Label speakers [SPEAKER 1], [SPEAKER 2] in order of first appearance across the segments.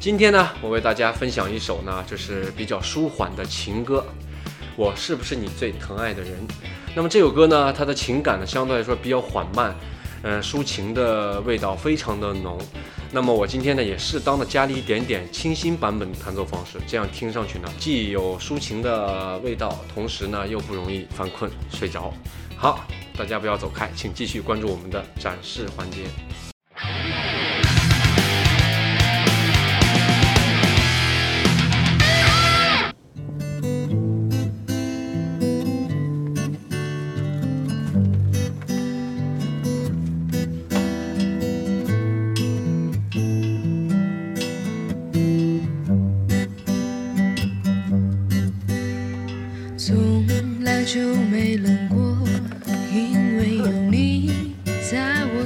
[SPEAKER 1] 今天呢，我为大家分享一首呢，就是比较舒缓的情歌。我是不是你最疼爱的人？那么这首歌呢，它的情感呢，相对来说比较缓慢，嗯，抒情的味道非常的浓。那么我今天呢，也适当的加了一点点清新版本的弹奏方式，这样听上去呢，既有抒情的味道，同时呢，又不容易犯困睡着。好，大家不要走开，请继续关注我们的展示环节。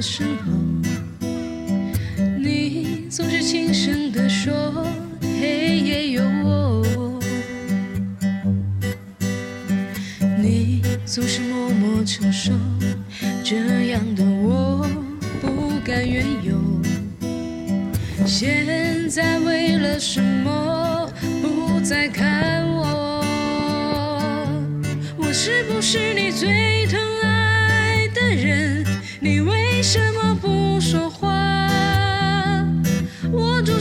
[SPEAKER 2] 身后。你总是轻声地说，黑夜有我。你总是默默承受，这样的我不甘愿有。现在为了什么不再看我？我是不是你最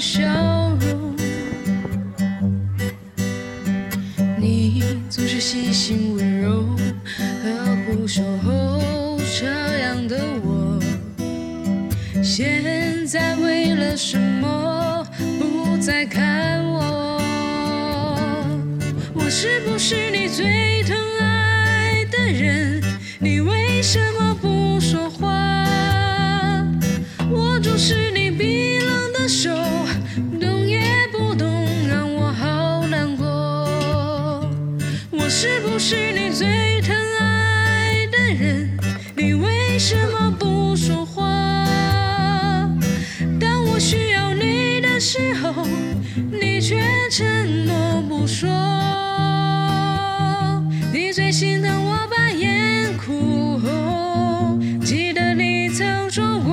[SPEAKER 2] 笑容，你总是细心温柔，呵护守候这样的我。现在为了什么不再看我？我是不是你最疼爱的人？你为什么么不说话？当我需要你的时候，你却沉默不说。你最心疼我把眼哭红，记得你曾说过，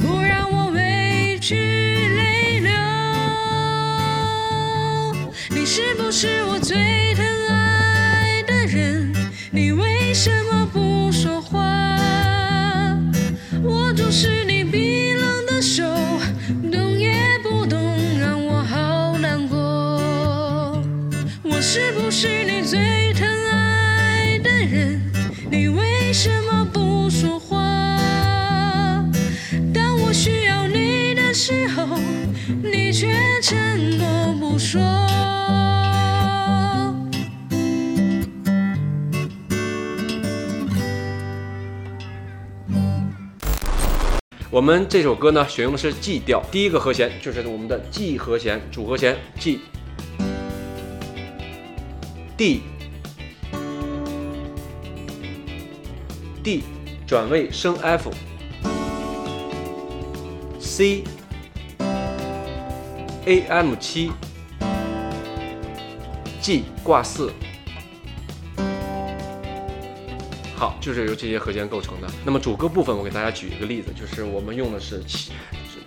[SPEAKER 2] 不让我委屈泪流。你是不是我最疼爱的人？你为什么不是你最疼爱的人？你为什么不说话？当我需要你的时候，你却沉默不说。
[SPEAKER 1] 我们这首歌呢，选用的是 G 调，第一个和弦就是我们的 G 和弦主和弦 G。D D 转位升 F C A M 七 G 挂四。好，就是由这些和弦构成的。那么主歌部分，我给大家举一个例子，就是我们用的是七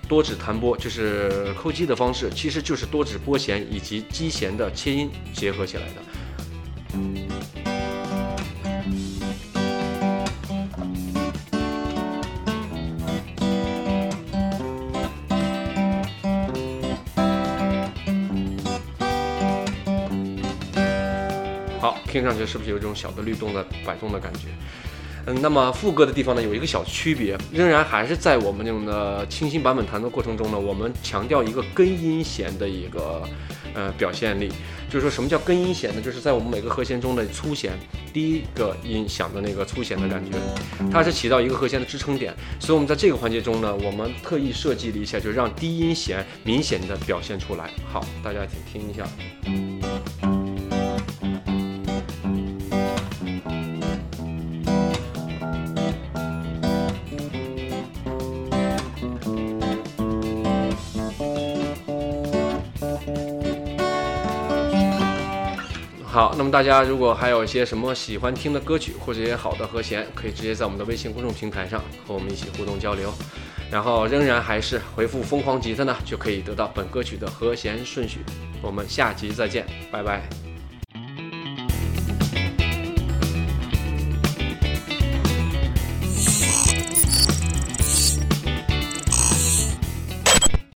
[SPEAKER 1] 多指弹拨，就是扣击的方式，其实就是多指拨弦以及击弦的切音结合起来的。好，听上去是不是有一种小的律动的摆动的感觉？嗯，那么副歌的地方呢，有一个小区别，仍然还是在我们这种的清新版本弹的过程中呢，我们强调一个根音弦的一个呃表现力。就是说什么叫根音弦呢？就是在我们每个和弦中的粗弦，第一个音响的那个粗弦的感觉，它是起到一个和弦的支撑点。所以我们在这个环节中呢，我们特意设计了一下，就让低音弦明显的表现出来。好，大家请听一下。好，那么大家如果还有一些什么喜欢听的歌曲或者一些好的和弦，可以直接在我们的微信公众平台上和我们一起互动交流。然后仍然还是回复“疯狂吉他”呢，就可以得到本歌曲的和弦顺序。我们下集再见，拜拜。